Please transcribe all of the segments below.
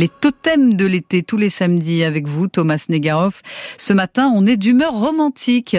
Les totems de l'été tous les samedis avec vous, Thomas Negaroff. Ce matin, on est d'humeur romantique.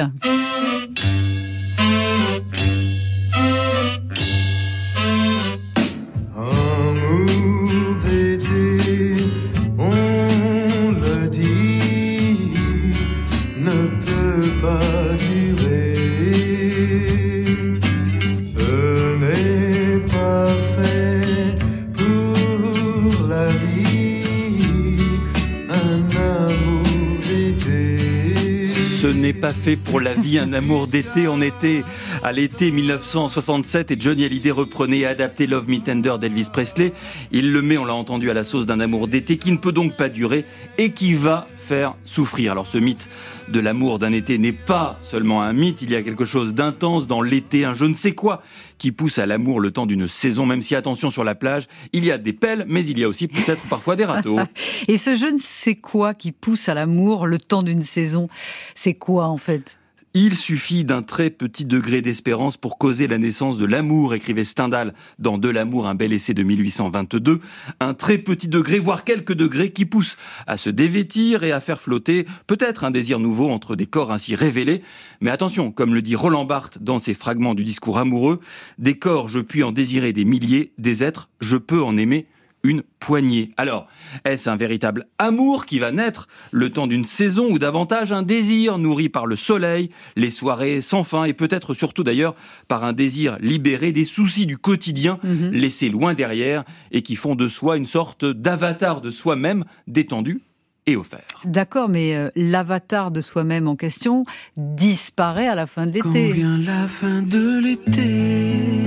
Ce n'est pas fait pour la vie un amour d'été. On était à l'été 1967 et Johnny Hallyday reprenait et adaptait Love Me Tender d'Elvis Presley. Il le met, on l'a entendu, à la sauce d'un amour d'été qui ne peut donc pas durer et qui va faire souffrir. Alors ce mythe de l'amour d'un été n'est pas seulement un mythe, il y a quelque chose d'intense dans l'été, un je ne sais quoi qui pousse à l'amour le temps d'une saison, même si attention sur la plage, il y a des pelles, mais il y a aussi peut-être parfois des râteaux. Et ce je ne sais quoi qui pousse à l'amour le temps d'une saison, c'est quoi en fait? Il suffit d'un très petit degré d'espérance pour causer la naissance de l'amour, écrivait Stendhal dans De l'amour, un bel essai de 1822. Un très petit degré, voire quelques degrés, qui poussent à se dévêtir et à faire flotter peut-être un désir nouveau entre des corps ainsi révélés. Mais attention, comme le dit Roland Barthes dans ses fragments du discours amoureux, des corps je puis en désirer des milliers, des êtres je peux en aimer une poignée. Alors, est-ce un véritable amour qui va naître le temps d'une saison ou davantage un désir nourri par le soleil, les soirées sans fin et peut-être surtout d'ailleurs par un désir libéré des soucis du quotidien mhm. laissés loin derrière et qui font de soi une sorte d'avatar de soi-même détendu et offert. D'accord, mais euh, l'avatar de soi-même en question disparaît à la fin de l'été. Quand vient la fin de l'été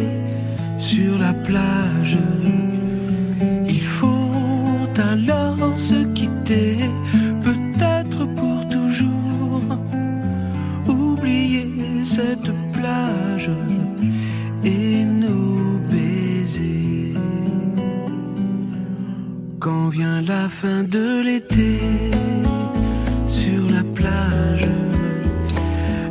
sur la plage se quitter, peut-être pour toujours. Oublier cette plage et nos baisers. Quand vient la fin de l'été, sur la plage,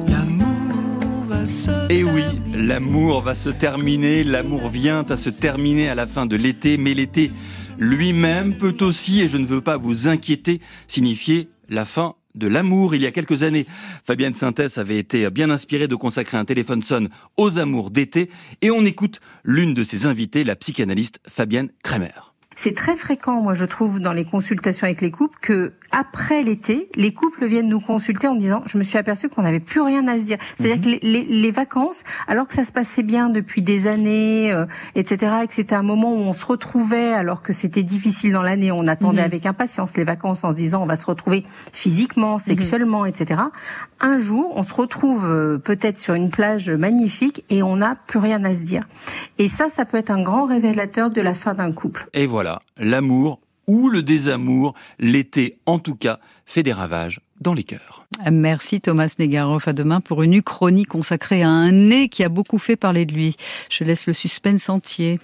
l'amour va se. Et oui, l'amour va se terminer, l'amour vient à se terminer à la fin de l'été, mais l'été lui-même peut aussi, et je ne veux pas vous inquiéter, signifier la fin de l'amour. Il y a quelques années, Fabienne Synthèse avait été bien inspirée de consacrer un téléphone sonne aux amours d'été, et on écoute l'une de ses invitées, la psychanalyste Fabienne Kremer. C'est très fréquent, moi, je trouve, dans les consultations avec les couples, que après l'été, les couples viennent nous consulter en disant je me suis aperçu qu'on n'avait plus rien à se dire. C'est-à-dire mhm. que les, les, vacances, alors que ça se passait bien depuis des années, euh, etc., et que c'était un moment où on se retrouvait alors que c'était difficile dans l'année, on attendait mhm. avec impatience les vacances en se disant on va se retrouver physiquement, mhm. sexuellement, etc. Un jour, on se retrouve euh, peut-être sur une plage magnifique et on n'a plus rien à se dire. Et ça, ça peut être un grand révélateur de la fin d'un couple. Et voilà, l'amour ou le désamour, l'été en tout cas, fait des ravages dans les cœurs. Merci Thomas Negaroff. À demain pour une uchronie consacrée à un nez qui a beaucoup fait parler de lui. Je laisse le suspense entier.